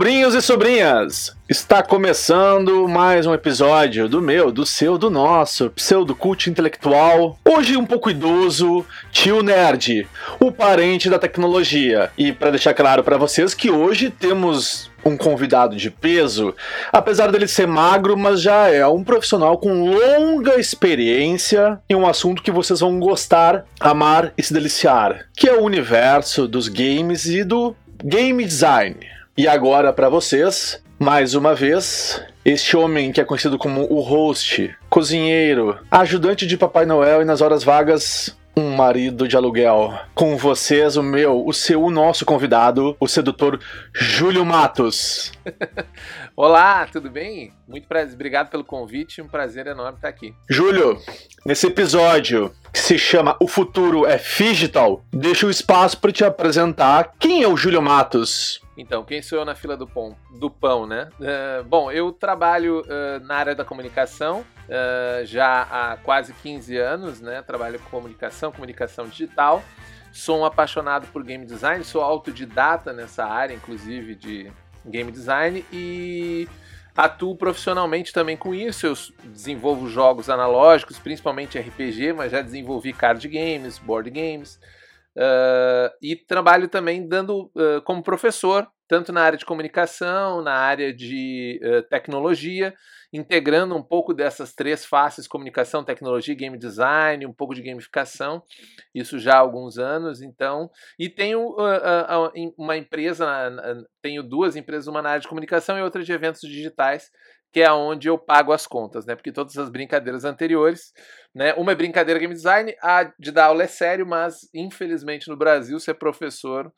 Sobrinhos e sobrinhas, está começando mais um episódio do meu, do seu, do nosso pseudo cult intelectual. Hoje um pouco idoso, tio nerd, o parente da tecnologia. E para deixar claro para vocês que hoje temos um convidado de peso, apesar dele ser magro, mas já é um profissional com longa experiência em um assunto que vocês vão gostar, amar e se deliciar, que é o universo dos games e do game design. E agora para vocês, mais uma vez, este homem que é conhecido como o host, cozinheiro, ajudante de Papai Noel e nas horas vagas um marido de aluguel. Com vocês, o meu, o seu, o nosso convidado, o sedutor Júlio Matos. Olá, tudo bem? Muito prazer, obrigado pelo convite, um prazer enorme estar aqui. Júlio, nesse episódio que se chama O Futuro é Digital, deixo o espaço para te apresentar quem é o Júlio Matos. Então, quem sou eu na fila do pão, do pão né? Uh, bom, eu trabalho uh, na área da comunicação uh, já há quase 15 anos, né? Trabalho com comunicação, comunicação digital. Sou um apaixonado por game design, sou autodidata nessa área, inclusive de game design, e atuo profissionalmente também com isso. Eu desenvolvo jogos analógicos, principalmente RPG, mas já desenvolvi card games, board games. Uh, e trabalho também dando uh, como professor, tanto na área de comunicação, na área de uh, tecnologia, integrando um pouco dessas três faces: comunicação, tecnologia, game design, um pouco de gamificação. Isso já há alguns anos, então. E tenho uma empresa, tenho duas empresas, uma na área de comunicação e outra de eventos digitais, que é onde eu pago as contas, né? Porque todas as brincadeiras anteriores, né? Uma é brincadeira game design, a de dar aula é sério, mas infelizmente no Brasil ser professor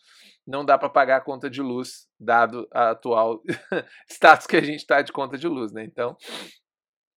não dá para pagar a conta de luz, dado a atual status que a gente está de conta de luz, né? Então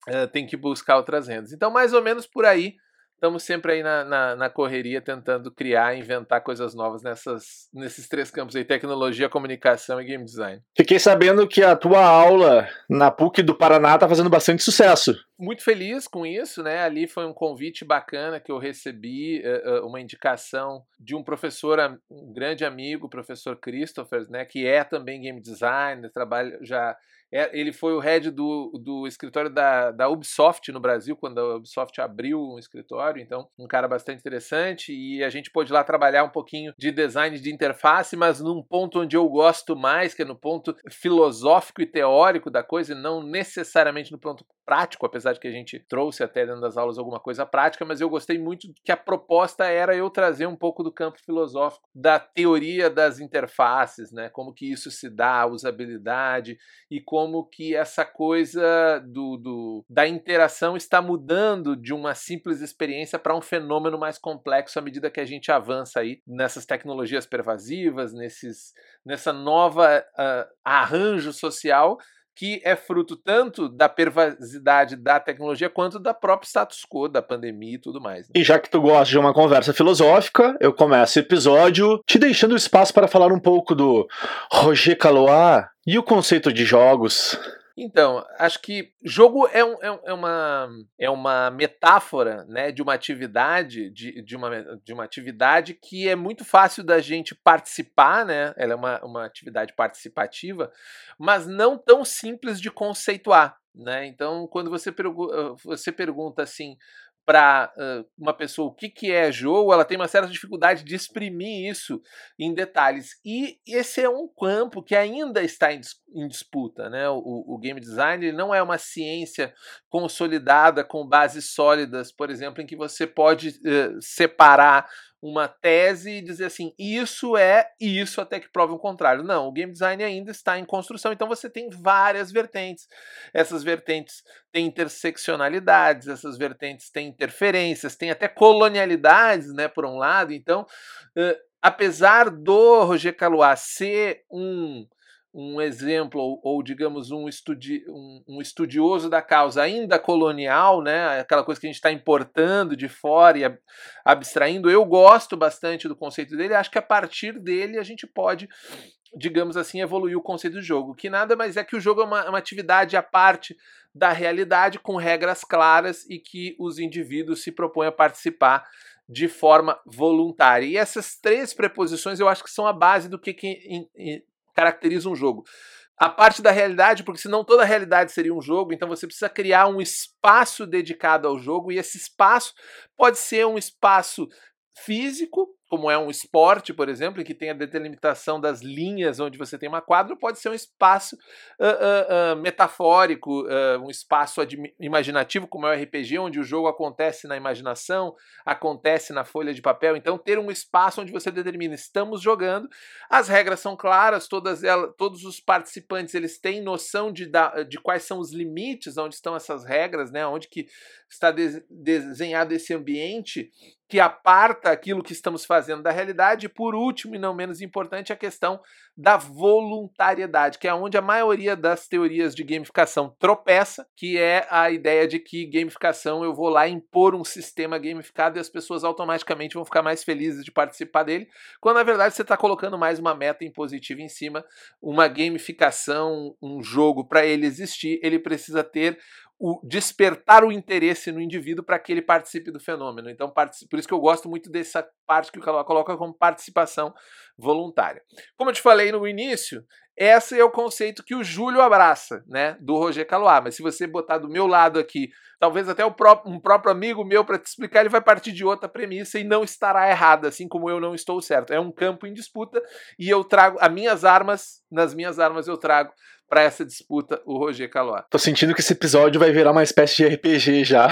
uh, tem que buscar outras rendas. Então mais ou menos por aí estamos sempre aí na, na, na, correria tentando criar, inventar coisas novas nessas, nesses três campos aí, tecnologia, comunicação e game design. Fiquei sabendo que a tua aula na PUC do Paraná está fazendo bastante sucesso. Muito feliz com isso, né? Ali foi um convite bacana que eu recebi, uh, uma indicação de um professor, um grande amigo, o professor Christopher, né? Que é também game designer, trabalha já ele foi o head do, do escritório da, da Ubisoft no Brasil, quando a Ubisoft abriu um escritório, então um cara bastante interessante e a gente pôde lá trabalhar um pouquinho de design de interface, mas num ponto onde eu gosto mais, que é no ponto filosófico e teórico da coisa, e não necessariamente no ponto prático, apesar de que a gente trouxe até dentro das aulas alguma coisa prática, mas eu gostei muito que a proposta era eu trazer um pouco do campo filosófico da teoria das interfaces, né? Como que isso se dá, a usabilidade e como que essa coisa do, do da interação está mudando de uma simples experiência para um fenômeno mais complexo à medida que a gente avança aí nessas tecnologias pervasivas, nesses nessa nova uh, arranjo social que é fruto tanto da pervasidade da tecnologia quanto da própria status quo da pandemia e tudo mais. Né? E já que tu gosta de uma conversa filosófica, eu começo o episódio te deixando espaço para falar um pouco do Roger Calois e o conceito de jogos. Então, acho que jogo é, um, é, é, uma, é uma metáfora né, de uma atividade, de, de, uma, de uma atividade que é muito fácil da gente participar, né? Ela é uma, uma atividade participativa, mas não tão simples de conceituar. Né? Então, quando você, pergu você pergunta assim, para uh, uma pessoa o que, que é jogo, ela tem uma certa dificuldade de exprimir isso em detalhes. E esse é um campo que ainda está em, em disputa. Né? O, o, game design não é uma ciência consolidada com bases sólidas, por exemplo, em que você pode uh, separar uma tese e dizer assim, isso é isso até que prove o contrário. Não, o game design ainda está em construção, então você tem várias vertentes. Essas vertentes têm interseccionalidades, essas vertentes têm interferências, têm até colonialidades, né, por um lado. Então, uh, apesar do Roger Calois ser um um exemplo, ou, ou digamos, um, estudi um, um, estudioso da causa ainda colonial, né, aquela coisa que a gente está importando de fora e ab abstraindo, eu gosto bastante do conceito dele, acho que a partir dele a gente pode, digamos assim, evoluir o conceito do jogo, que nada mais é que o jogo é uma, uma atividade à parte da realidade, com regras claras e que os indivíduos se propõem a participar de forma voluntária. E essas três preposições eu acho que são a base do que, que caracteriza um jogo. A parte da realidade, porque senão toda a realidade seria um jogo, então você precisa criar um espaço dedicado ao jogo, e esse espaço pode ser um espaço físico, como é um esporte, por exemplo, em que tem a delimitação das linhas onde você tem uma quadra, pode ser um espaço uh, uh, uh, metafórico, um espaço imaginativo, como é o RPG, onde o jogo acontece na imaginação, acontece na folha de papel. Então, ter um espaço onde você determina, estamos jogando, as regras são claras, todas elas, todos os participantes eles têm noção de, de quais são os limites, onde estão essas regras, né, onde que está de, desenhado esse ambiente que aparta aquilo que estamos fazendo da realidade. E por último, e não menos importante, a questão da voluntariedade, que é onde a maioria das teorias de gamificação tropeça, que é a ideia de que gamificação eu vou lá impor um sistema gamificado e as pessoas automaticamente vão ficar mais felizes de participar dele, quando na verdade você está colocando mais uma meta impositiva em cima, uma gamificação, um jogo para ele existir, ele precisa ter o despertar o interesse no indivíduo para que ele participe do fenômeno. Então, por isso que eu gosto muito dessa parte que o Caló coloca como participação voluntária. Como eu te falei no início, esse é o conceito que o Júlio abraça, né, do Roger Caloá. Mas se você botar do meu lado aqui, talvez até um próprio amigo meu para te explicar, ele vai partir de outra premissa e não estará errado, assim como eu não estou certo. É um campo em disputa e eu trago as minhas armas, nas minhas armas eu trago para essa disputa o Roger Caloá. Tô sentindo que esse episódio vai virar uma espécie de RPG já.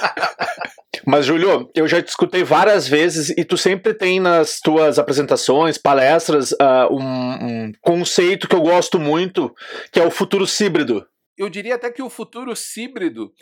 Mas, Júlio, eu já te escutei várias vezes e tu sempre tem nas tuas apresentações, palestras, uh, um, um, conceito que eu gosto muito, que é o futuro híbrido. Eu diria até que o futuro híbrido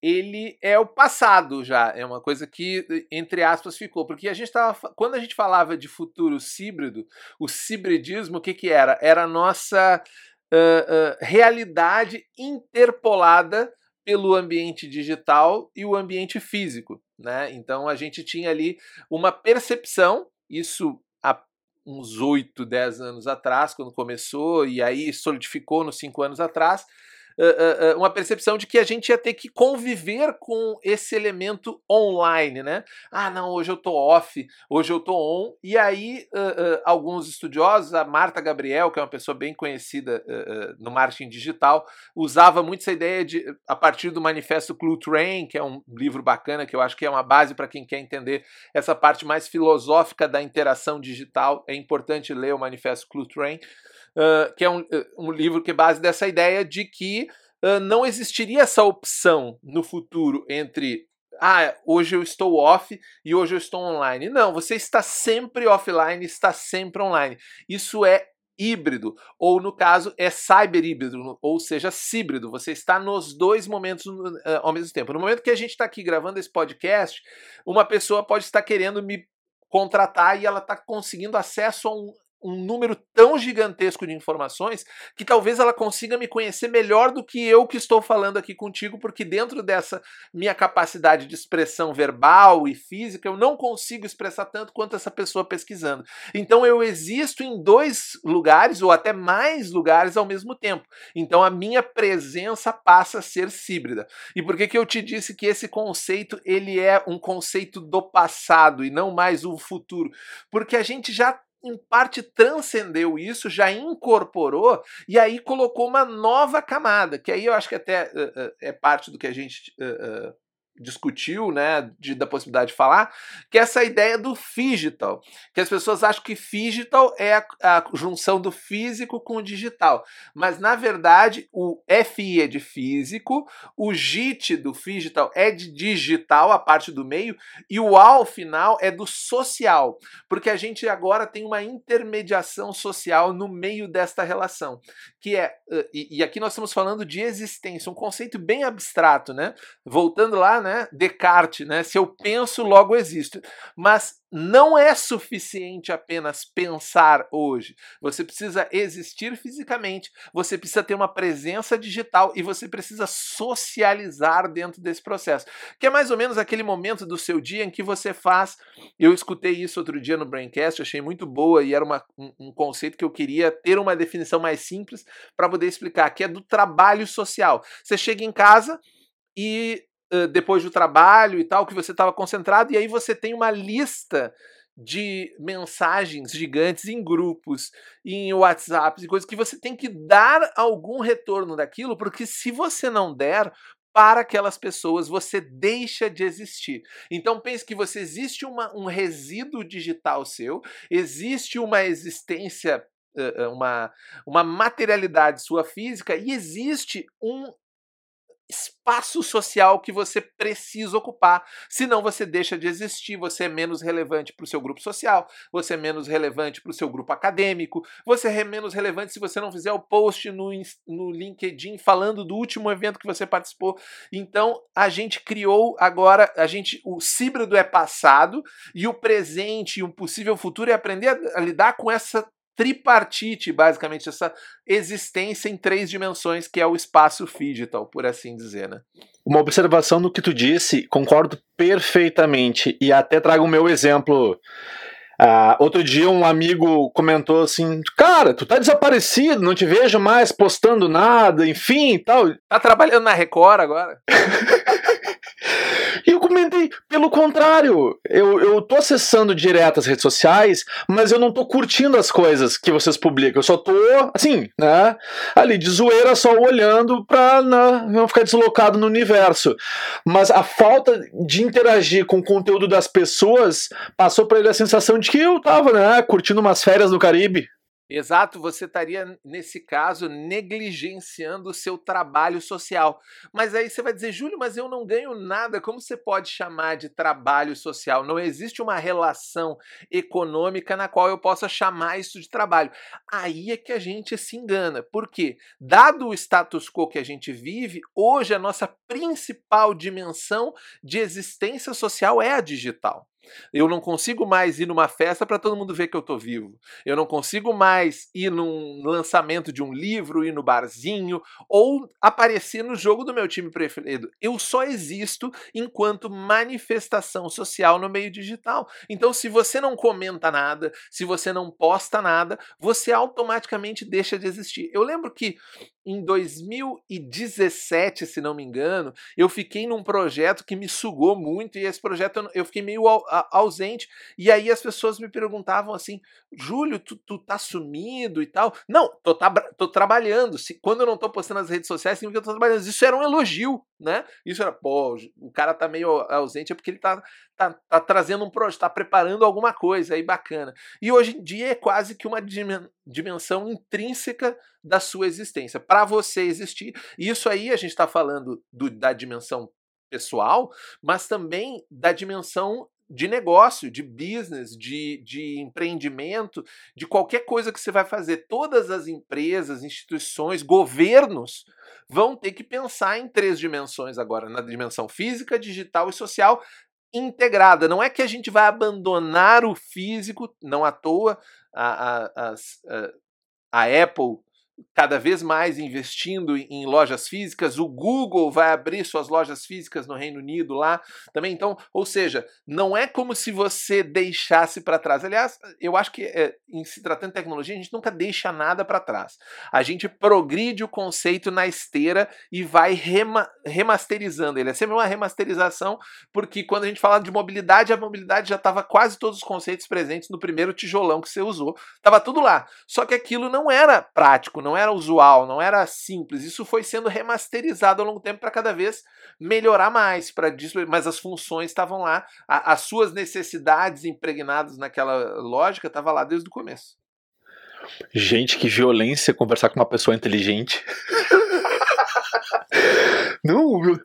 ele é o passado já, é uma coisa que, entre aspas, ficou. Porque a gente tava. Quando a gente falava de futuro híbrido, o hibridismo, o que, que era? Era a nossa uh, realidade interpolada pelo ambiente digital e o ambiente físico. Né? Então a gente tinha ali uma percepção, isso há uns 8, 10 anos atrás, quando começou, e aí solidificou nos 5 anos atrás, uh, uh, uma percepção de que a gente ia ter que conviver com esse elemento online, né? Ah, não, hoje eu tô off, hoje eu tô on. E aí, uh, alguns estudiosos, a Marta Gabriel, que é uma pessoa bem conhecida no marketing digital, usava muito essa ideia de, a partir do manifesto Clue Train, que é um livro bacana, que eu acho que é uma base para quem quer entender essa parte mais filosófica da interação digital. É importante ler o manifesto Clue Train que é um, um, livro que é base dessa ideia de que uh, não existiria essa opção no futuro entre ah, hoje eu estou off e hoje eu estou online. Não, você está sempre offline, está sempre online. Isso é híbrido, ou no caso é cyber híbrido, ou seja, híbrido. Você está nos dois momentos uh, ao mesmo tempo. No momento que a gente está aqui gravando esse podcast, uma pessoa pode estar querendo me contratar e ela está conseguindo acesso a um um número tão gigantesco de informações que talvez ela consiga me conhecer melhor do que eu que estou falando aqui contigo, porque dentro dessa minha capacidade de expressão verbal e física, eu não consigo expressar tanto quanto essa pessoa pesquisando. Então eu existo em dois lugares ou até mais lugares ao mesmo tempo. Então a minha presença passa a ser híbrida. E por que que eu te disse que esse conceito ele é um conceito do passado e não mais o futuro? Porque a gente já em parte transcendeu isso, já incorporou e aí colocou uma nova camada, que aí eu acho que até uh, uh, é parte do que a gente uh, discutiu, né, de, da possibilidade de falar, que é essa ideia do digital, que as pessoas acham que digital é a, a, junção do físico com o digital, mas na verdade o FI é de físico, o JIT do digital é de digital, a parte do meio, e o ao final é do social, porque a gente agora tem uma intermediação social no meio desta relação, que é, e, e aqui nós estamos falando de existência, um conceito bem abstrato, né, voltando lá né, Descartes, né? Se eu penso, logo existo. Mas não é suficiente apenas pensar hoje. Você precisa existir fisicamente, você precisa ter uma presença digital e você precisa socializar dentro desse processo. Que é mais ou menos aquele momento do seu dia em que você faz. Eu escutei isso outro dia no Braincast, achei muito boa e era uma, um, um conceito que eu queria ter uma definição mais simples para poder explicar, que é do trabalho social. Você chega em casa e depois do trabalho e tal, que você estava concentrado, e aí você tem uma lista de mensagens gigantes em grupos, em WhatsApp e coisas que você tem que dar algum retorno daquilo, porque se você não der, para aquelas pessoas, você deixa de existir. Então pense que você existe uma, um resíduo digital seu, existe uma existência, uma, uma materialidade sua física e existe um espaço social que você precisa ocupar. Senão você deixa de existir, você é menos relevante para o seu grupo social, você é menos relevante para o seu grupo acadêmico, você é menos relevante se você não fizer o post no, no LinkedIn falando do último evento que você participou. Então a gente criou agora, a gente, o híbrido é passado e o presente e um possível futuro é aprender a, a lidar com essa tripartite, basicamente, essa existência em três dimensões, que é o espaço digital, por assim dizer, né? Uma observação do que tu disse, concordo perfeitamente, e até trago o meu exemplo. Uh, outro dia um amigo comentou assim, cara, tu tá desaparecido, não te vejo mais postando nada, enfim tal. Tá trabalhando na Record agora? E eu comentei, pelo contrário, eu, eu tô acessando direto as redes sociais, mas eu não tô curtindo as coisas que vocês publicam. Eu só tô, assim, né, ali de zoeira, só olhando pra né, não ficar deslocado no universo. Mas a falta de interagir com o conteúdo das pessoas passou para ele a sensação de que eu tava, né, curtindo umas férias no Caribe. Exato, você estaria, nesse caso, negligenciando o seu trabalho social. Mas aí você vai dizer, Júlio, mas eu não ganho nada. Como você pode chamar de trabalho social? Não existe uma relação econômica na qual eu possa chamar isso de trabalho. Aí é que a gente se engana. Por quê? Dado o status quo que a gente vive, hoje a nossa principal dimensão de existência social é a digital. Eu não consigo mais ir numa festa para todo mundo ver que eu tô vivo. Eu não consigo mais ir num lançamento de um livro, ir no barzinho ou aparecer no jogo do meu time preferido. Eu só existo enquanto manifestação social no meio digital. Então, se você não comenta nada, se você não posta nada, você automaticamente deixa de existir. Eu lembro que em 2017, se não me engano, eu fiquei num projeto que me sugou muito e esse projeto eu fiquei meio ausente. E aí as pessoas me perguntavam assim: Júlio, tu, tu tá sumido e tal? Não, tô, tá, tô trabalhando. Se, quando eu não tô postando nas redes sociais, significa que eu tô trabalhando. Isso era um elogio, né? Isso era, pô, o cara tá meio ausente é porque ele tá, tá, tá trazendo um projeto, tá preparando alguma coisa aí bacana. E hoje em dia é quase que uma dimensão intrínseca da sua existência. Para você existir, isso aí a gente está falando do, da dimensão pessoal, mas também da dimensão de negócio, de business, de, de empreendimento, de qualquer coisa que você vai fazer. Todas as empresas, instituições, governos vão ter que pensar em três dimensões agora: na dimensão física, digital e social, integrada. Não é que a gente vai abandonar o físico, não à toa a, a, a, a Apple cada vez mais investindo em lojas físicas. O Google vai abrir suas lojas físicas no Reino Unido lá também. Então, ou seja, não é como se você deixasse para trás. Aliás, eu acho que é, em se tratando de tecnologia, a gente nunca deixa nada para trás. A gente progride o conceito na esteira e vai rema remasterizando ele. É sempre uma remasterização, porque quando a gente fala de mobilidade, a mobilidade já estava quase todos os conceitos presentes no primeiro tijolão que você usou. Estava tudo lá. Só que aquilo não era prático não era usual, não era simples. Isso foi sendo remasterizado ao longo do tempo para cada vez melhorar mais, para mas as funções estavam lá, a, as suas necessidades impregnadas naquela lógica estavam lá desde o começo. Gente, que violência conversar com uma pessoa inteligente. Não, meu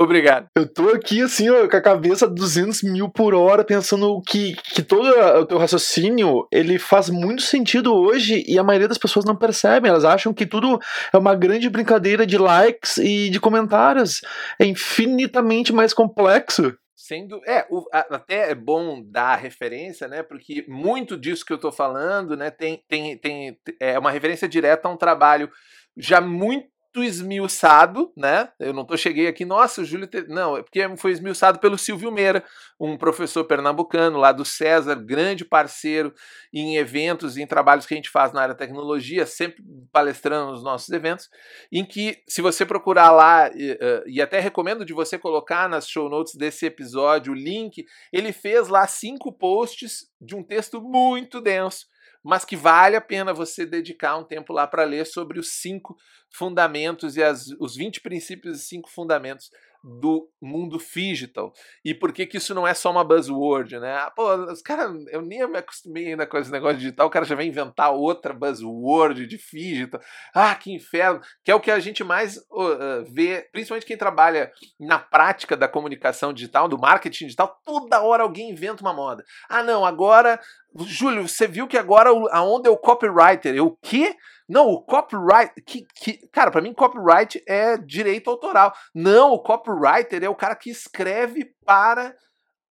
Obrigado. Eu tô aqui, assim, ó, com a cabeça a 200 mil por hora, pensando que, que todo o teu raciocínio, ele faz muito sentido hoje e a maioria das pessoas não percebem. Elas acham que tudo é uma grande brincadeira de likes e de comentários. É infinitamente mais complexo. Sendo, é, o, até é bom dar referência, né? Porque muito disso que eu tô falando, né, tem, tem, tem é uma referência direta a um trabalho já muito muito esmiuçado, né? Eu não tô cheguei aqui, nossa, o Júlio. Não, é porque foi esmiuçado pelo Silvio Meira, um professor pernambucano lá do César, grande parceiro em eventos e em trabalhos que a gente faz na área tecnologia, sempre palestrando nos nossos eventos, em que, se você procurar lá, e, e até recomendo de você colocar nas show notes desse episódio o link, ele fez lá cinco posts de um texto muito denso mas que vale a pena você dedicar um tempo lá para ler sobre os cinco fundamentos e as, os 20 princípios e cinco fundamentos do mundo digital. E por que que isso não é só uma buzzword, né? Ah, pô, os caras, eu nem me acostumei ainda com esse negócio digital, o cara já vem inventar outra buzzword de digital. Ah, que inferno! Que é o que a gente mais uh, vê, principalmente quem trabalha na prática da comunicação digital, do marketing digital, toda hora alguém inventa uma moda. Ah, não, agora Júlio, você viu que agora a onda é o copywriter. Eu, o quê? Não, o copyright. Que, que, cara, para mim, copyright é direito autoral. Não, o copywriter é o cara que escreve para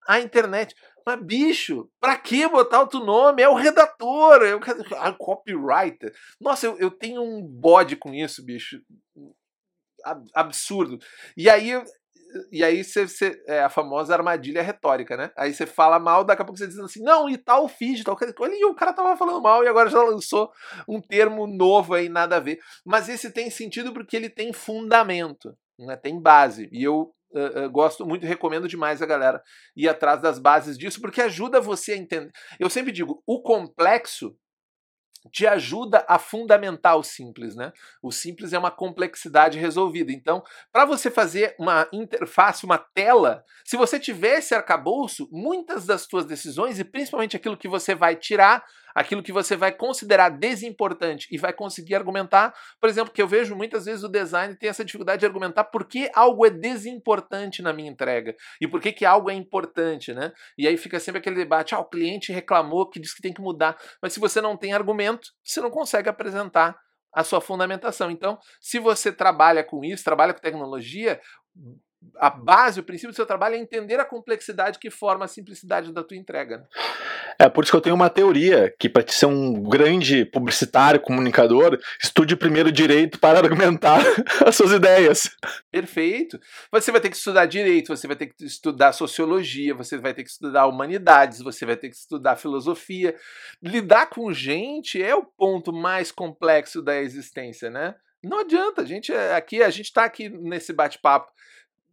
a internet. Mas, bicho, pra que botar outro nome? É o redator, é o ah, copywriter. Nossa, eu, eu tenho um bode com isso, bicho. Absurdo. E aí e aí você, você, é a famosa armadilha retórica, né? Aí você fala mal, daqui a pouco você diz assim, não, e tal feed, tal. Olha, o cara tava falando mal e agora já lançou um termo novo aí, nada a ver. Mas esse tem sentido porque ele tem fundamento, né? tem base. E eu Uh, uh, gosto muito, recomendo demais a galera ir atrás das bases disso, porque ajuda você a entender. Eu sempre digo, o complexo te ajuda a fundamentar o simples, né? O simples é uma complexidade resolvida. Então, para você fazer uma interface, uma tela, se você tiver esse arcabouço, muitas das suas decisões e principalmente aquilo que você vai tirar aquilo que você vai considerar desimportante e vai conseguir argumentar. Por exemplo, que eu vejo muitas vezes o design tem essa dificuldade de argumentar por que algo é desimportante na minha entrega e por que, que algo é importante, né? E aí fica sempre aquele debate: ah, o cliente reclamou que disse que tem que mudar. Mas se você não tem argumento, você não consegue apresentar a sua fundamentação. Então, se você trabalha com isso, trabalha com tecnologia, a base, o princípio do seu trabalho é entender a complexidade que forma a simplicidade da tua entrega. Né? É por isso que eu tenho uma teoria que para ser um grande publicitário, comunicador, estude primeiro direito para argumentar as suas ideias. Perfeito. Você vai ter que estudar direito, você vai ter que estudar sociologia, você vai ter que estudar humanidades, você vai ter que estudar filosofia. Lidar com gente é o ponto mais complexo da existência, né? Não adianta, a gente é, aqui, a gente está aqui nesse bate-papo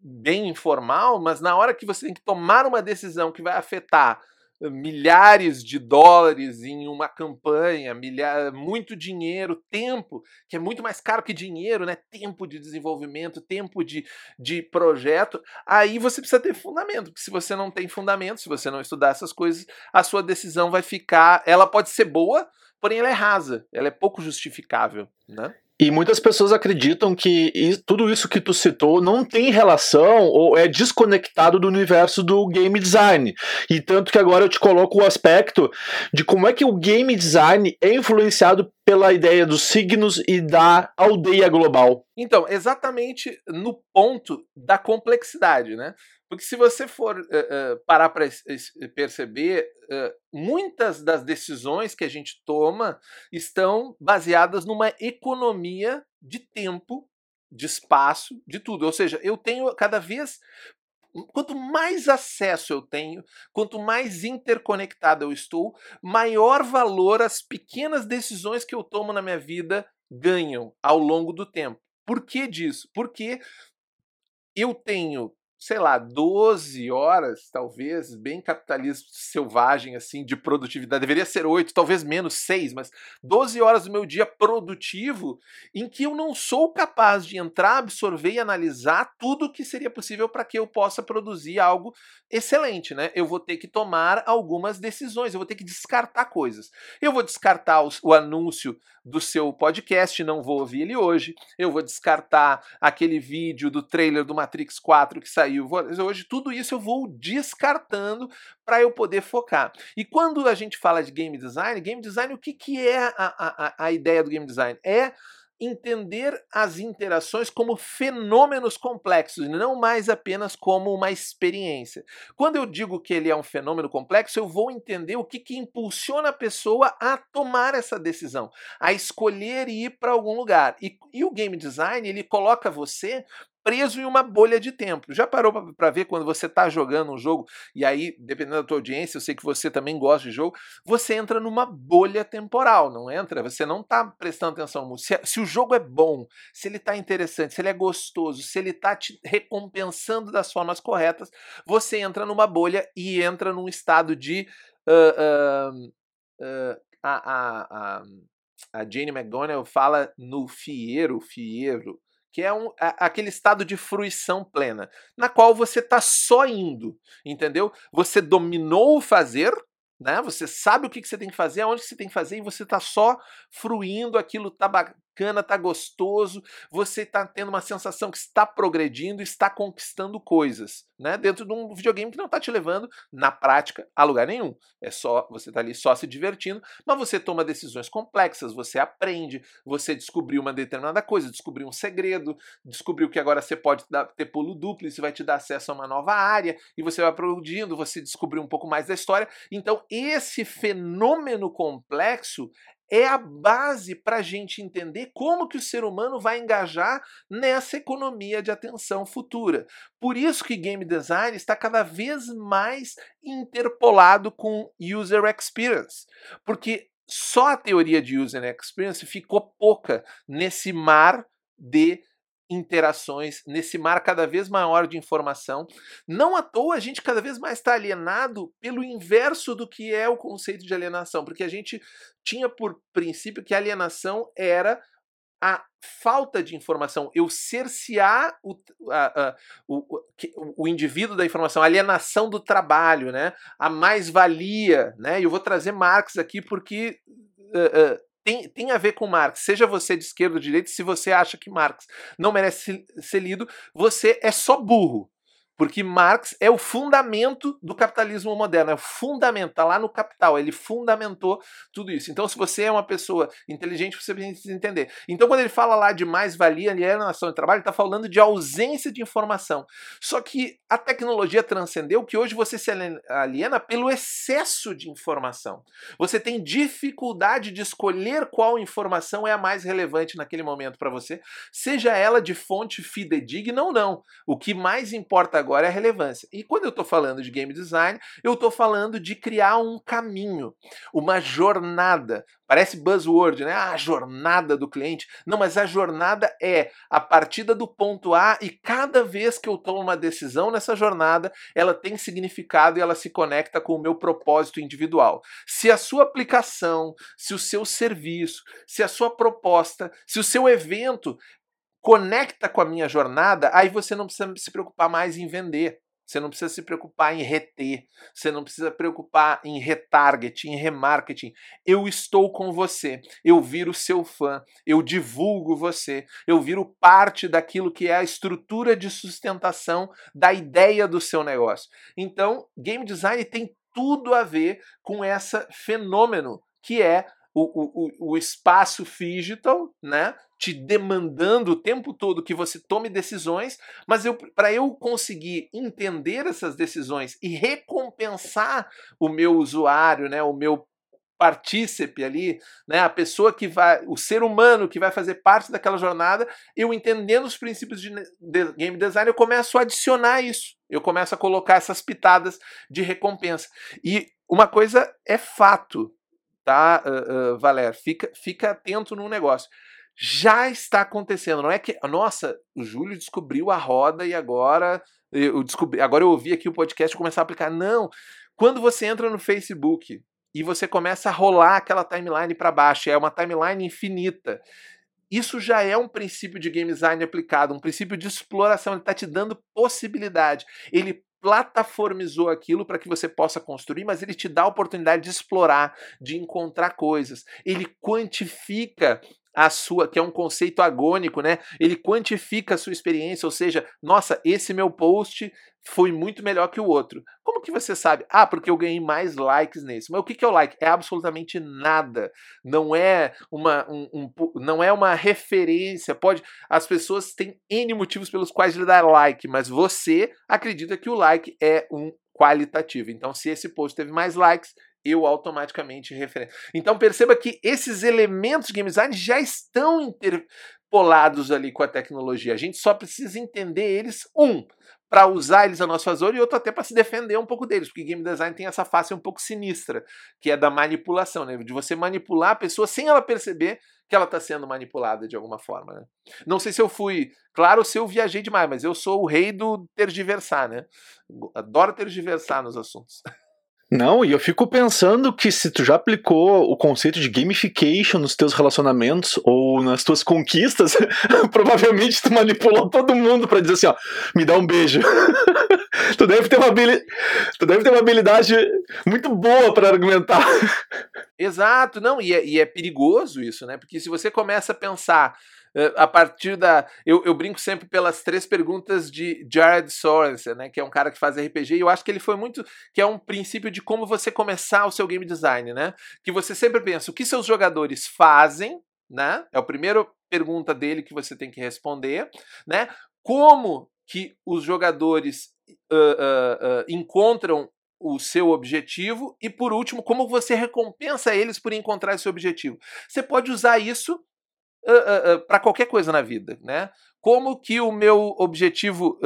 bem informal, mas na hora que você tem que tomar uma decisão que vai afetar milhares de dólares em uma campanha, milhar, muito dinheiro, tempo, que é muito mais caro que dinheiro, né? Tempo de desenvolvimento, tempo de, de projeto. Aí você precisa ter fundamento, porque se você não tem fundamento, se você não estudar essas coisas, a sua decisão vai ficar. Ela pode ser boa, porém ela é rasa, ela é pouco justificável, né? E muitas pessoas acreditam que tudo isso que tu citou não tem relação ou é desconectado do universo do game design. E tanto que agora eu te coloco o aspecto de como é que o game design é influenciado pela ideia dos signos e da aldeia global. Então, exatamente no ponto da complexidade, né? Porque se você for uh, uh, parar para perceber, uh, muitas das decisões que a gente toma estão baseadas numa economia de tempo, de espaço, de tudo. Ou seja, eu tenho cada vez. Quanto mais acesso eu tenho, quanto mais interconectado eu estou, maior valor as pequenas decisões que eu tomo na minha vida ganham ao longo do tempo. Por que disso? Porque eu tenho sei lá, 12 horas, talvez, bem capitalismo selvagem, assim, de produtividade. Deveria ser 8, talvez menos 6, mas 12 horas do meu dia produtivo em que eu não sou capaz de entrar, absorver e analisar tudo o que seria possível para que eu possa produzir algo excelente, né? Eu vou ter que tomar algumas decisões, eu vou ter que descartar coisas. Eu vou descartar os, o anúncio do seu podcast, não vou ouvir ele hoje. Eu vou descartar aquele vídeo do trailer do Matrix 4 que saiu saiu. Hoje, tudo isso eu vou descartando para eu poder focar. E quando a gente fala de game design, game design, o que, que é a, a, a ideia do game design? É entender as interações como fenômenos complexos, não mais apenas como uma experiência. Quando eu digo que ele é um fenômeno complexo, eu vou entender o que, que impulsiona a pessoa a tomar essa decisão, a escolher ir para algum lugar. E, e o game design ele coloca você preso em uma bolha de tempo. Já parou para ver quando você está jogando um jogo, e aí, dependendo da tua audiência, eu sei que você também gosta de jogo, você entra numa bolha temporal, não entra? Você não está prestando atenção. Se, se, o jogo é bom, se ele está interessante, se ele é gostoso, se ele está te recompensando das formas corretas, você entra numa bolha e entra num estado de. Uh, uh, uh, a, a, a, a Jane McGonigal fala no Fieiro, Fieiro, que é um, a, aquele estado de fruição plena, na qual você está só indo, entendeu? Você dominou o fazer, né? Você sabe o que, que você tem que fazer, aonde você tem que fazer, e você está só fruindo, aquilo tá bacana, tá gostoso, você está tendo uma sensação que está progredindo, está conquistando coisas, né? Dentro de um videogame que não está te levando, na prática, a lugar nenhum. É só, você está ali só se divertindo, mas você toma decisões complexas, você aprende, você descobriu uma determinada coisa, descobriu um segredo, descobriu que agora você pode dar, ter pulo duplo, isso vai te dar acesso a uma nova área, e você vai progredindo, você descobriu um pouco mais da história. Então, esse fenômeno complexo é a base para a gente entender como que o ser humano vai engajar nessa economia de atenção futura. Por isso que game design está cada vez mais interpolado com user experience, porque só a teoria de user experience ficou pouca nesse mar de interações, nesse mar cada vez maior de informação. Não à toa a gente cada vez mais está alienado pelo inverso do que é o conceito de alienação, porque a gente tinha por princípio que alienação era a falta de informação, eu cercear o, a, a, o, o, indivíduo da informação, a alienação do trabalho, né? a mais-valia. Né? Eu vou trazer Marx aqui porque uh, uh, tem, tem a ver com Marx. Seja você de esquerda ou de direita, se você acha que Marx não merece ser lido, você é só burro. Porque Marx é o fundamento do capitalismo moderno, é o fundamento, está lá no Capital, ele fundamentou tudo isso. Então, se você é uma pessoa inteligente, você precisa entender. Então, quando ele fala lá de mais-valia, alienação de trabalho, ele está falando de ausência de informação. Só que a tecnologia transcendeu que hoje você se aliena pelo excesso de informação. Você tem dificuldade de escolher qual informação é a mais relevante naquele momento para você, seja ela de fonte fidedigna ou não. O que mais importa agora é a relevância. E quando eu estou falando de game design, eu estou falando de criar um caminho, uma jornada. Parece buzzword, né? Ah, a jornada do cliente. Não, mas a jornada é a partida do ponto A e cada vez que eu tomo uma decisão nessa jornada, ela tem significado e ela se conecta com o meu propósito individual. Se a sua aplicação, se o seu serviço, se a sua proposta, se o seu evento conecta com a minha jornada, aí você não precisa se preocupar mais em vender. Você não precisa se preocupar em reter, você não precisa se preocupar em retargeting, em remarketing. Eu estou com você, eu viro seu fã, eu divulgo você, eu viro parte daquilo que é a estrutura de sustentação da ideia do seu negócio. Então, game design tem tudo a ver com esse fenômeno que é o, o, o espaço digital, né? Te demandando o tempo todo que você tome decisões, mas para eu conseguir entender essas decisões e recompensar o meu usuário, né? O meu partícipe ali, né, a pessoa que vai, o ser humano que vai fazer parte daquela jornada, eu entendendo os princípios de, de game design, eu começo a adicionar isso. Eu começo a colocar essas pitadas de recompensa. E uma coisa é fato, tá, uh, uh, Valer? Fica, fica atento no negócio. Já está acontecendo, não é que, nossa, o Júlio descobriu a roda e agora eu descobri, agora eu ouvi aqui o podcast e começar a aplicar. Não, quando você entra no Facebook e você começa a rolar aquela timeline para baixo, é uma timeline infinita. Isso já é um princípio de game design aplicado, um princípio de exploração. Ele está te dando possibilidade. Ele plataformizou aquilo para que você possa construir, mas ele te dá a oportunidade de explorar, de encontrar coisas. Ele quantifica a sua, que é um conceito agônico, né? Ele quantifica a sua experiência, ou seja, nossa, esse meu post foi muito melhor que o outro. Como que você sabe? Ah, porque eu ganhei mais likes nesse. Mas o que é o like? É absolutamente nada. Não é uma, um, um, não é uma referência. Pode, as pessoas têm n motivos pelos quais lhe dar like, mas você acredita que o like é um qualitativo. Então, se esse post teve mais likes, eu automaticamente referência. Então perceba que esses elementos de game design já estão interpolados ali com a tecnologia. A gente só precisa entender eles, um, para usar eles a nosso favor e outro até para se defender um pouco deles, porque game design tem essa face um pouco sinistra, que é da manipulação, né? de você manipular a pessoa sem ela perceber que ela está sendo manipulada de alguma forma. Né? Não sei se eu fui claro se eu viajei demais, mas eu sou o rei do tergiversar, né? Adoro tergiversar nos assuntos. Não, e eu fico pensando que se tu já aplicou o conceito de gamification nos teus relacionamentos ou nas tuas conquistas, provavelmente tu manipulou todo mundo para dizer assim, ó, me dá um beijo. tu, deve ter uma habilidade, tu deve ter uma habilidade muito boa para argumentar. Exato, não, e é, e é perigoso isso, né? Porque se você começa a pensar a partir da. Eu, eu, brinco sempre pelas três perguntas de Jared Sorensen, né? Que é um cara que faz RPG, e eu acho que ele foi muito. que é um princípio de como você começar o seu game design, né? Que você sempre pensa o que seus jogadores fazem, né? É a primeira pergunta dele que você tem que responder, né? Como que os jogadores uh, uh, uh, encontram o seu objetivo e por último como você recompensa eles por encontrar esse objetivo. Você pode usar isso uh, uh, para qualquer coisa na vida, né? Como que o meu objetivo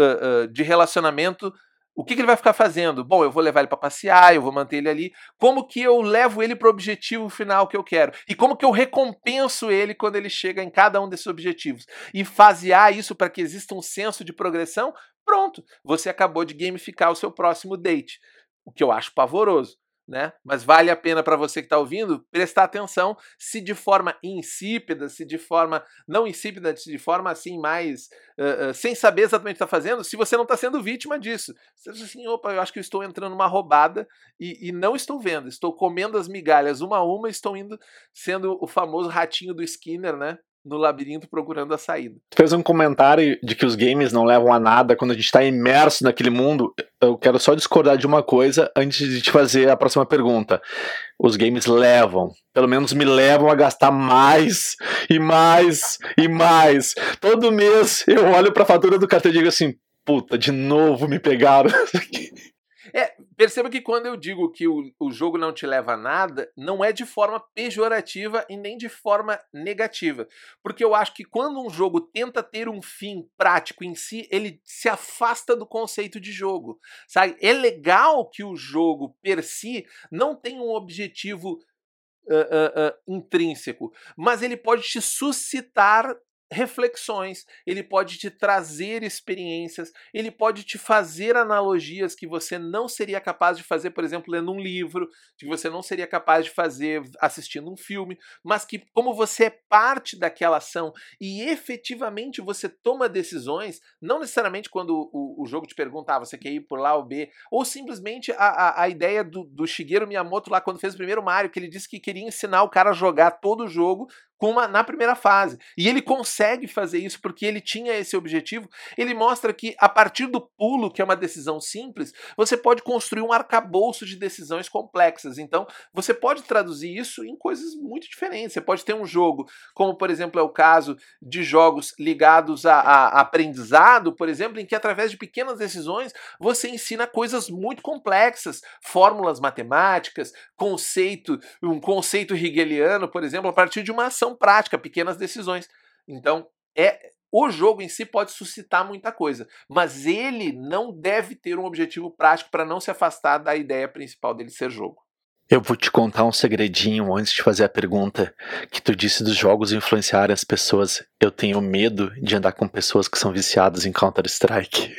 de relacionamento o que, que, ele vai ficar fazendo? Bom, eu vou levar ele para passear, eu vou manter ele ali. Como que eu levo ele para o objetivo final que eu quero? E como que eu recompenso ele quando ele chega em cada um desses objetivos? E fasear isso para que exista um senso de progressão? Pronto, você acabou de gamificar o seu próximo date. O que eu acho pavoroso né? Mas vale a pena para você que está ouvindo prestar atenção se de forma insípida, se de forma não insípida, se de forma assim mais uh, uh, sem saber exatamente o que está fazendo, se você não está sendo vítima disso. Você diz assim, opa, eu acho que eu estou entrando numa roubada e, e, não estou vendo, estou comendo as migalhas uma a uma, estou indo sendo o famoso ratinho do Skinner, né? No labirinto procurando a saída. Fez um comentário de que os games não levam a nada quando a gente está imerso naquele mundo. Eu quero só discordar de uma coisa antes de te fazer a próxima pergunta. Os games levam, pelo menos me levam a gastar mais e mais e mais. Todo mês eu olho para a fatura do cartão e digo assim: puta, de novo me pegaram. É, perceba que quando eu digo que o, o jogo não te leva a nada, não é de forma pejorativa e nem de forma negativa. Porque eu acho que quando um jogo tenta ter um fim prático em si, ele se afasta do conceito de jogo. Sabe? É legal que o jogo, per si, não tenha um objetivo Uh, uh, uh, intrínseco, mas ele pode te suscitar reflexões, ele pode te trazer experiências, ele pode te fazer analogias que você não seria capaz de fazer, por exemplo, lendo um livro, que você não seria capaz de fazer assistindo um filme, mas que como você é parte daquela ação e efetivamente você toma decisões, não necessariamente quando o, o jogo te pergunta, ah, você quer ir por lá ou B, ou simplesmente a, a, a ideia do, do Shigeru Miyamoto lá quando fez o primeiro Mario, que ele disse que queria ensinar o cara a jogar todo o jogo uma, na primeira fase. E ele consegue fazer isso porque ele tinha esse objetivo. Ele mostra que a partir do pulo, que é uma decisão simples, você pode construir um arcabouço de decisões complexas. Então, você pode traduzir isso em coisas muito diferentes. Você pode ter um jogo, como por exemplo é o caso de jogos ligados a, a aprendizado, por exemplo, em que através de pequenas decisões você ensina coisas muito complexas, fórmulas matemáticas, conceito, um conceito hegeliano, por exemplo, a partir de uma ação ação prática, pequenas decisões. Então, é o jogo em si pode suscitar muita coisa, mas ele não deve ter um objetivo prático para não se afastar da ideia principal dele ser jogo. Eu vou te contar um segredinho antes de fazer a pergunta que tu disse dos jogos influenciarem as pessoas. Eu tenho medo de andar com pessoas que são viciadas em Counter-Strike.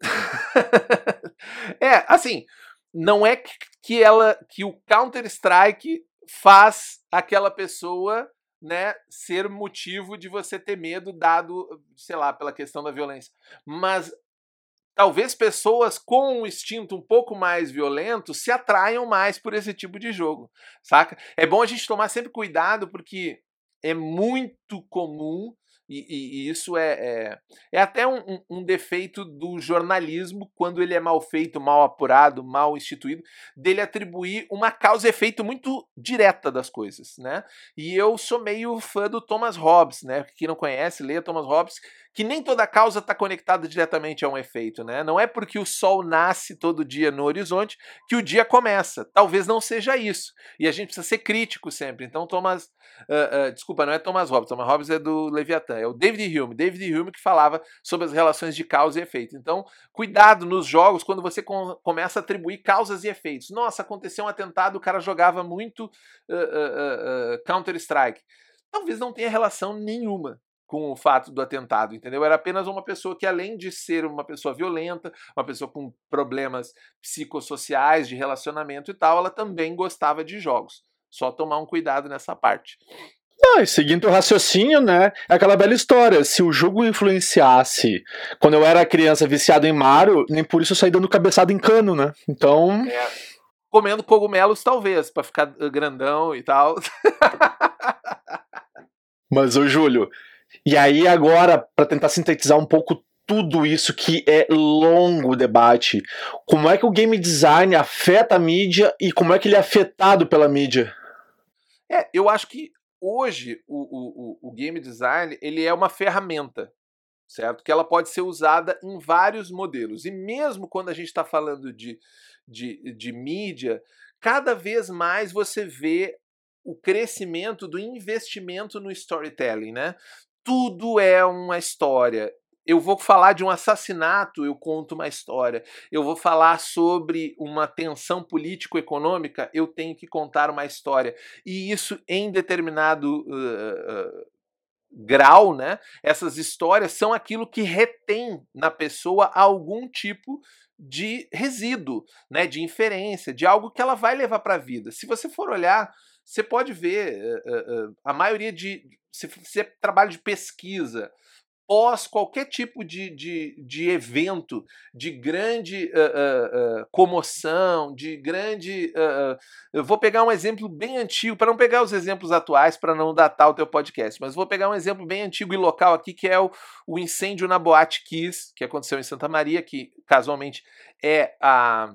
é, assim, não é que ela que o Counter-Strike faz aquela pessoa né, ser motivo de você ter medo, dado, sei lá, pela questão da violência. Mas talvez pessoas com um instinto um pouco mais violento se atraiam mais por esse tipo de jogo, saca? É bom a gente tomar sempre cuidado porque é muito comum e, e, e, isso é, é, é até um, um, defeito do jornalismo, quando ele é mal feito, mal apurado, mal instituído, dele atribuir uma causa e efeito muito direta das coisas, né? E eu sou meio fã do Thomas Hobbes, né? Quem não conhece, leia Thomas Hobbes, que nem toda causa está conectada diretamente a um efeito, né? Não é porque o sol nasce todo dia no horizonte que o dia começa. Talvez não seja isso. E a gente precisa ser crítico sempre. Então, Thomas. Uh, uh, desculpa, não é Thomas Hobbes. Thomas Hobbes é do Leviatã. É o David Hume. David Hume que falava sobre as relações de causa e efeito. Então, cuidado nos jogos quando você com, começa a atribuir causas e efeitos. Nossa, aconteceu um atentado, o cara jogava muito uh, Counter-Strike. Talvez não tenha relação nenhuma com o fato do atentado, entendeu? Era apenas uma pessoa que, além de ser uma pessoa violenta, uma pessoa com problemas psicossociais, de relacionamento e tal, ela também gostava de jogos. Só tomar um cuidado nessa parte. Não, e seguindo o raciocínio, né? É aquela bela história. Se o jogo influenciasse quando eu era criança viciado em Mario, nem por isso eu saí dando cabeçada em cano, né? Então. É. Comendo cogumelos, talvez, para ficar grandão e tal. Mas, ô Júlio, e aí, agora, para tentar sintetizar um pouco tudo isso que é longo debate, como é que o game design afeta a mídia e como é que ele é afetado pela mídia? É, eu acho que hoje o, o, o game design ele é uma ferramenta, certo? Que ela pode ser usada em vários modelos. E mesmo quando a gente está falando de, de, de mídia, cada vez mais você vê o crescimento do investimento no storytelling, né? Tudo é uma história. Eu vou falar de um assassinato, eu conto uma história. Eu vou falar sobre uma tensão político-econômica, eu tenho que contar uma história. E isso em determinado uh, uh, grau, né? Essas histórias são aquilo que retém na pessoa algum tipo de resíduo, né? De inferência, de algo que ela vai levar para a vida. Se você for olhar, você pode ver uh, a maioria de se você trabalha de pesquisa, pós qualquer tipo de, de, de evento de grande uh, uh, uh, comoção, de grande. eu vou pegar um exemplo bem antigo, para não pegar os exemplos atuais, para não datar o teu podcast, mas vou pegar um exemplo bem antigo e local aqui, que é o, o incêndio na Boate Kiss, que aconteceu em Santa Maria, que casualmente é a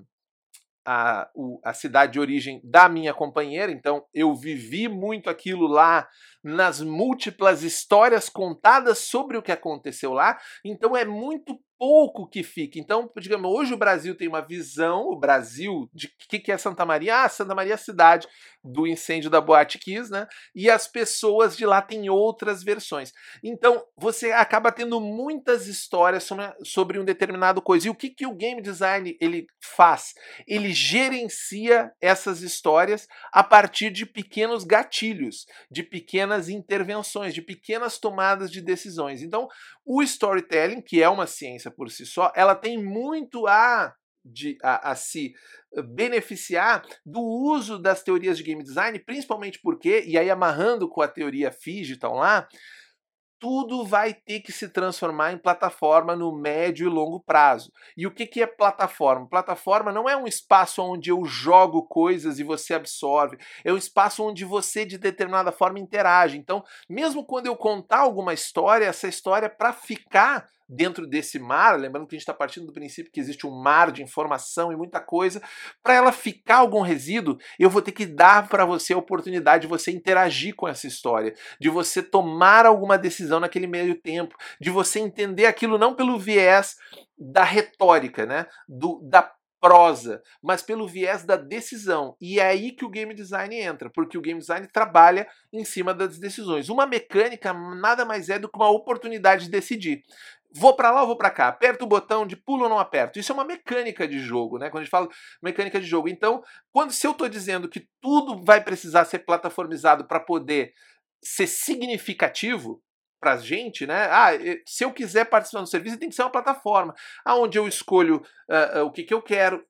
a, o, a cidade de origem da minha companheira, então eu vivi muito aquilo lá nas múltiplas histórias contadas sobre o que aconteceu lá, então é muito pouco que fica. Então, digamos, hoje o Brasil tem uma visão, o Brasil, de que, que é Santa Maria? Ah, Santa Maria é a cidade do incêndio da Boate Kiss, né? E as pessoas de lá têm outras versões. Então, você acaba tendo muitas histórias sobre, sobre um determinado coisa. E o que, que o game design ele faz? Ele gerencia essas histórias a partir de pequenos gatilhos, de pequenas intervenções, de pequenas tomadas de decisões. Então, o storytelling, que é uma ciência por si só, ela tem muito a, de, a, a se beneficiar do uso das teorias de game design, principalmente porque, e aí amarrando com a teoria Figital lá, tudo vai ter que se transformar em plataforma no médio e longo prazo. E o que, que é plataforma? Plataforma não é um espaço onde eu jogo coisas e você absorve, é um espaço onde você, de determinada forma, interage. Então, mesmo quando eu contar alguma história, essa história, para ficar dentro desse mar, lembrando que a gente está partindo do princípio que existe um mar de informação e muita coisa, para ela ficar algum resíduo, eu vou ter que dar para você a oportunidade de você interagir com essa história, de você tomar alguma decisão naquele meio tempo, de você entender aquilo não pelo viés da retórica, né, do, da prosa, mas pelo viés da decisão. E é aí que o game design entra, porque o game design trabalha em cima das decisões. Uma mecânica nada mais é do que uma oportunidade de decidir. Vou para lá ou vou para cá? Aperto o botão de pulo ou não aperto? Isso é uma mecânica de jogo, né? Quando a gente fala mecânica de jogo. Então, quando se eu estou dizendo que tudo vai precisar ser plataformizado para poder ser significativo para a gente, né? Ah, se eu quiser participar do serviço, tem que ser uma plataforma aonde eu escolho uh, uh, o que, que eu quero,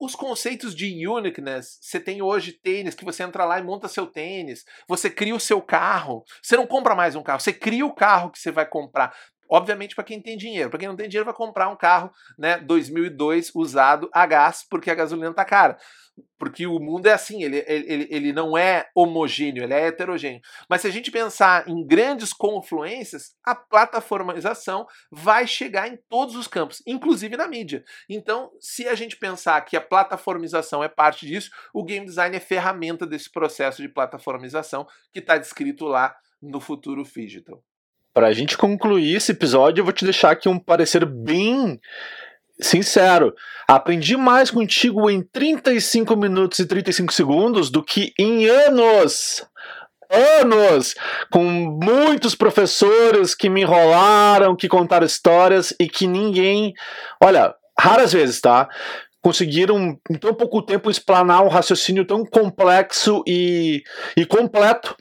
os conceitos de uniqueness, você tem hoje tênis que você entra lá e monta seu tênis, você cria o seu carro, você não compra mais um carro, você cria o carro que você vai comprar Obviamente para quem tem dinheiro. Para quem não tem dinheiro vai comprar um carro, né, 2002 usado a gás, porque a gasolina tá cara. Porque o mundo é assim, ele, ele, ele não é homogêneo, ele é heterogêneo. Mas se a gente pensar em grandes confluências, a plataformização vai chegar em todos os campos, inclusive na mídia. Então, se a gente pensar que a plataformização é parte disso, o game design é ferramenta desse processo de plataformização que está descrito lá no futuro digital. Para a gente concluir esse episódio, eu vou te deixar aqui um parecer bem sincero. Aprendi mais contigo em 35 minutos e 35 segundos do que em anos. Anos! Com muitos professores que me enrolaram, que contaram histórias e que ninguém. Olha, raras vezes, tá? Conseguiram em tão pouco tempo explanar um raciocínio tão complexo e, e completo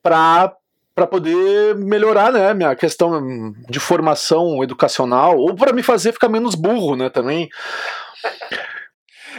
para para poder melhorar, né, minha questão de formação educacional ou para me fazer ficar menos burro, né, também.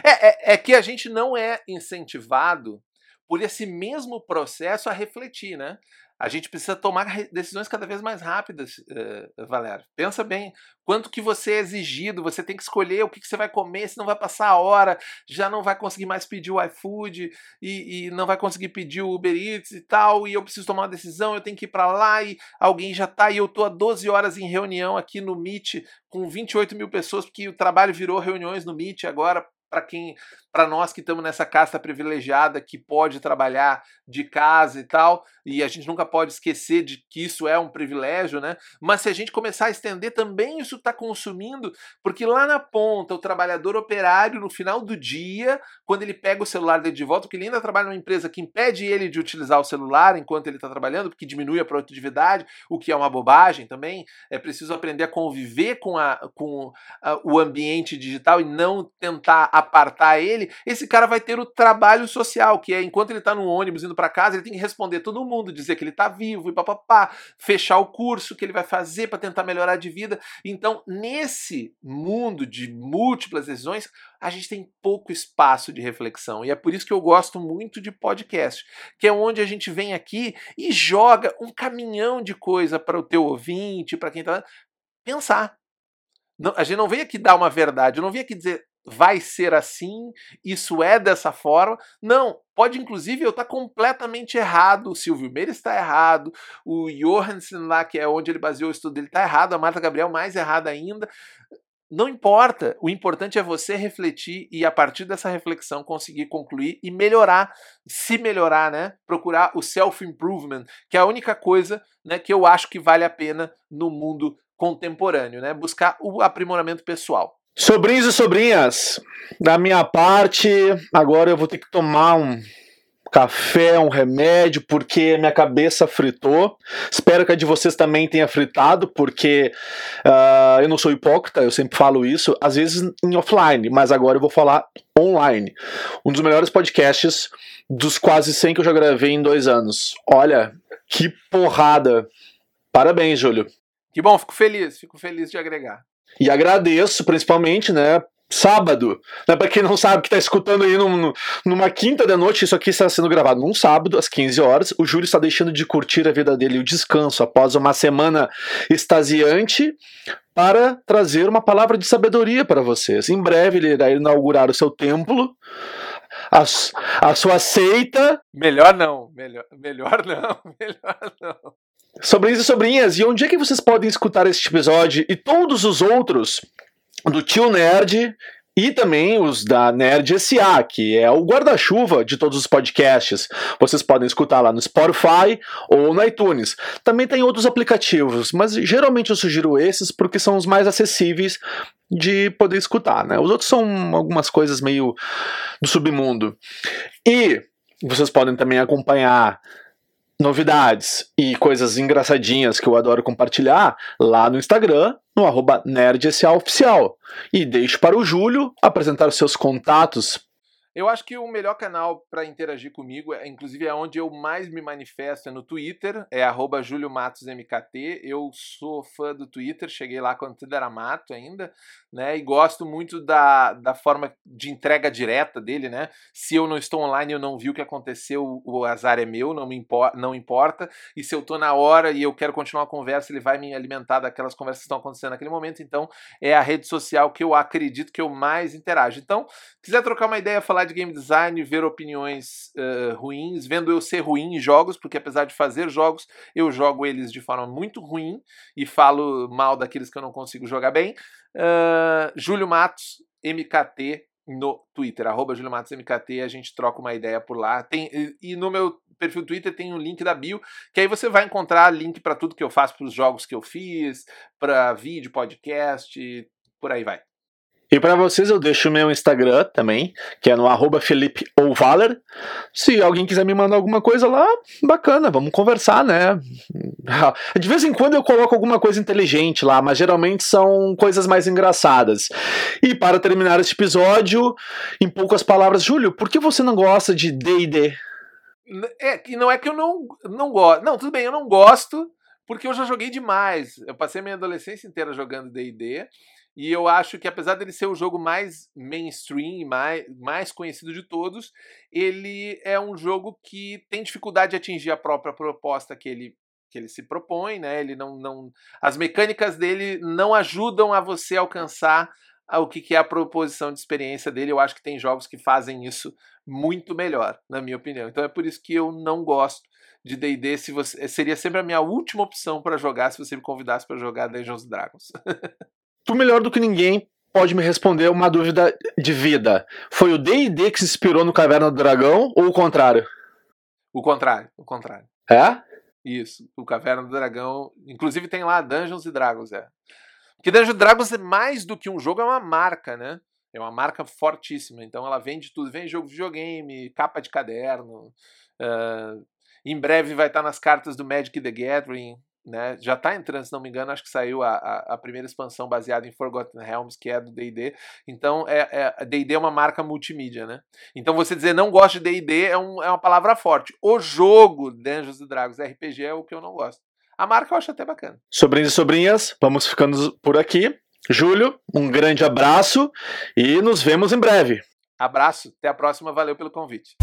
É, é, é, que a gente não é incentivado por esse mesmo processo a refletir, né? A gente precisa tomar decisões cada vez mais rápidas, uh, Valério. Pensa bem, quanto que você é exigido, você tem que escolher o que, que você vai comer, senão vai passar a hora, já não vai conseguir mais pedir o iFood e, e, não vai conseguir pedir o Uber Eats e tal, e eu preciso tomar uma decisão, eu tenho que ir para lá e alguém já tá, e eu tô há 12 horas em reunião aqui no Meet com 28 mil pessoas, porque o trabalho virou reuniões no Meet agora para quem, para nós que estamos nessa casta privilegiada que pode trabalhar de casa e tal, e a gente nunca pode esquecer de que isso é um privilégio, né? Mas se a gente começar a estender também isso está consumindo, porque lá na ponta o trabalhador operário no final do dia, quando ele pega o celular dele de volta, porque ele ainda trabalha numa empresa que impede ele de utilizar o celular enquanto ele está trabalhando, porque diminui a produtividade, o que é uma bobagem também. É preciso aprender a conviver com, a, com a, o ambiente digital e não tentar apartar ele, esse cara vai ter o trabalho social, que é enquanto ele está no ônibus indo para casa, ele tem que responder todo mundo, dizer que ele está vivo e papapá, fechar o curso que ele vai fazer para tentar melhorar de vida. Então, nesse mundo de múltiplas decisões, a gente tem pouco espaço de reflexão. E é por isso que eu gosto muito de podcast, que é onde a gente vem aqui e joga um caminhão de coisa para o teu ouvinte, para quem está pensar. Não, a gente não vem aqui dar uma verdade, eu não vim aqui dizer vai ser assim, isso é dessa forma. Não, pode inclusive eu estar tá completamente errado, o Silvio Meira está errado, o Johansen lá, que é onde ele baseou o estudo dele, está errado, a Marta Gabriel mais errada ainda. Não importa, o importante é você refletir e a partir dessa reflexão conseguir concluir e melhorar, se melhorar, né? Procurar o self-improvement, que é a única coisa, né, que eu acho que vale a pena no mundo contemporâneo, né? Buscar o aprimoramento pessoal. Sobrinhos e sobrinhas, da minha parte, agora eu vou ter que tomar um café, um remédio, porque minha cabeça fritou. Espero que a de vocês também tenha fritado, porque uh, eu não sou hipócrita, eu sempre falo isso, às vezes em offline, mas agora eu vou falar online. Um dos melhores podcasts dos quase 100 que eu já gravei em dois anos. Olha, que porrada! Parabéns, Júlio. Que bom, fico feliz, fico feliz de agregar. E agradeço, principalmente, né, sábado. Né, para quem não sabe, que está escutando aí num, numa quinta da noite, isso aqui está sendo gravado num sábado, às 15 horas. O Júlio está deixando de curtir a vida dele e o descanso após uma semana extasiante para trazer uma palavra de sabedoria para vocês. Em breve ele irá inaugurar o seu templo. A, a sua seita. Melhor não, melhor, melhor não, melhor não. Sobrinhos e sobrinhas, e onde é que vocês podem escutar este episódio e todos os outros do Tio Nerd e também os da Nerd SA, que é o guarda-chuva de todos os podcasts. Vocês podem escutar lá no Spotify ou no iTunes. Também tem outros aplicativos, mas geralmente eu sugiro esses porque são os mais acessíveis de poder escutar, né? Os outros são algumas coisas meio do submundo. E vocês podem também acompanhar novidades e coisas engraçadinhas que eu adoro compartilhar lá no Instagram, no arroba NerdSAOficial. E deixo para o Júlio apresentar os seus contatos. Eu acho que o melhor canal para interagir comigo, é, inclusive é onde eu mais me manifesto, é no Twitter, é @juliomatosmkt. Eu sou fã do Twitter, cheguei lá quando tudo era mato ainda, né? E gosto muito da, da forma de entrega direta dele, né? Se eu não estou online eu não vi o que aconteceu, o azar é meu, não me importa, não importa. E se eu estou na hora e eu quero continuar a conversa, ele vai me alimentar daquelas conversas que estão acontecendo naquele momento. Então, é a rede social que eu acredito que eu mais interajo. Então, quiser trocar uma ideia, falar de game design, ver opiniões uh, ruins, vendo eu ser ruim em jogos, porque apesar de fazer jogos, eu jogo eles de forma muito ruim e falo mal daqueles que eu não consigo jogar bem. Uh, Júlio Matos, MKT, no Twitter, arroba Júlio Matos MKT, a gente troca uma ideia por lá. Tem, e no meu perfil Twitter tem um link da bio, que aí você vai encontrar link para tudo que eu faço, para os jogos que eu fiz, para vídeo, podcast, por aí vai. E para vocês eu deixo o meu Instagram também, que é no arroba Felipe. Se alguém quiser me mandar alguma coisa lá, bacana, vamos conversar, né? De vez em quando eu coloco alguma coisa inteligente lá, mas geralmente são coisas mais engraçadas. E para terminar este episódio, em poucas palavras, Júlio, por que você não gosta de D&D? É, e não é que eu não, não gosto. Não, tudo bem, eu não gosto, porque eu já joguei demais. Eu passei minha adolescência inteira jogando D&D. E eu acho que, apesar dele ser o jogo mais mainstream, mais, mais conhecido de todos, ele é um jogo que tem dificuldade de atingir a própria proposta que ele, que ele se propõe, né? Ele não, não, as mecânicas dele não ajudam a você alcançar o que, que é a proposição de experiência dele. Eu acho que tem jogos que fazem isso muito melhor, na minha opinião. Então é por isso que eu não gosto de D&D. Se você seria sempre a minha última opção para jogar se você me convidasse para jogar Dungeons Dragons. tu melhor do que ninguém pode me responder uma dúvida de vida. Foi o D&D que se inspirou no Caverna do Dragão ou o contrário? O contrário, o contrário. É? Isso, o Caverna do Dragão, inclusive tem lá Dungeons e Dragons, é. Porque Dungeons Dragons é mais do que um jogo, é uma marca, né? É uma marca fortíssima, então ela vende tudo, vende jogo de videogame, capa de caderno, uh, em breve vai estar nas cartas do Magic the Gathering, né? Já está entrando, se não me engano, acho que saiu a, a, a, primeira expansão baseada em Forgotten Realms, que é do D&D. Então, é, é, D&D é uma marca multimídia, né? Então, você dizer não gosto de D&D é, um, é uma palavra forte. O jogo Dungeons Dragons RPG é o que eu não gosto. A marca eu acho até bacana. Sobrinhos e sobrinhas, vamos ficando por aqui. Júlio, um grande abraço e nos vemos em breve. Abraço, até a próxima, valeu pelo convite.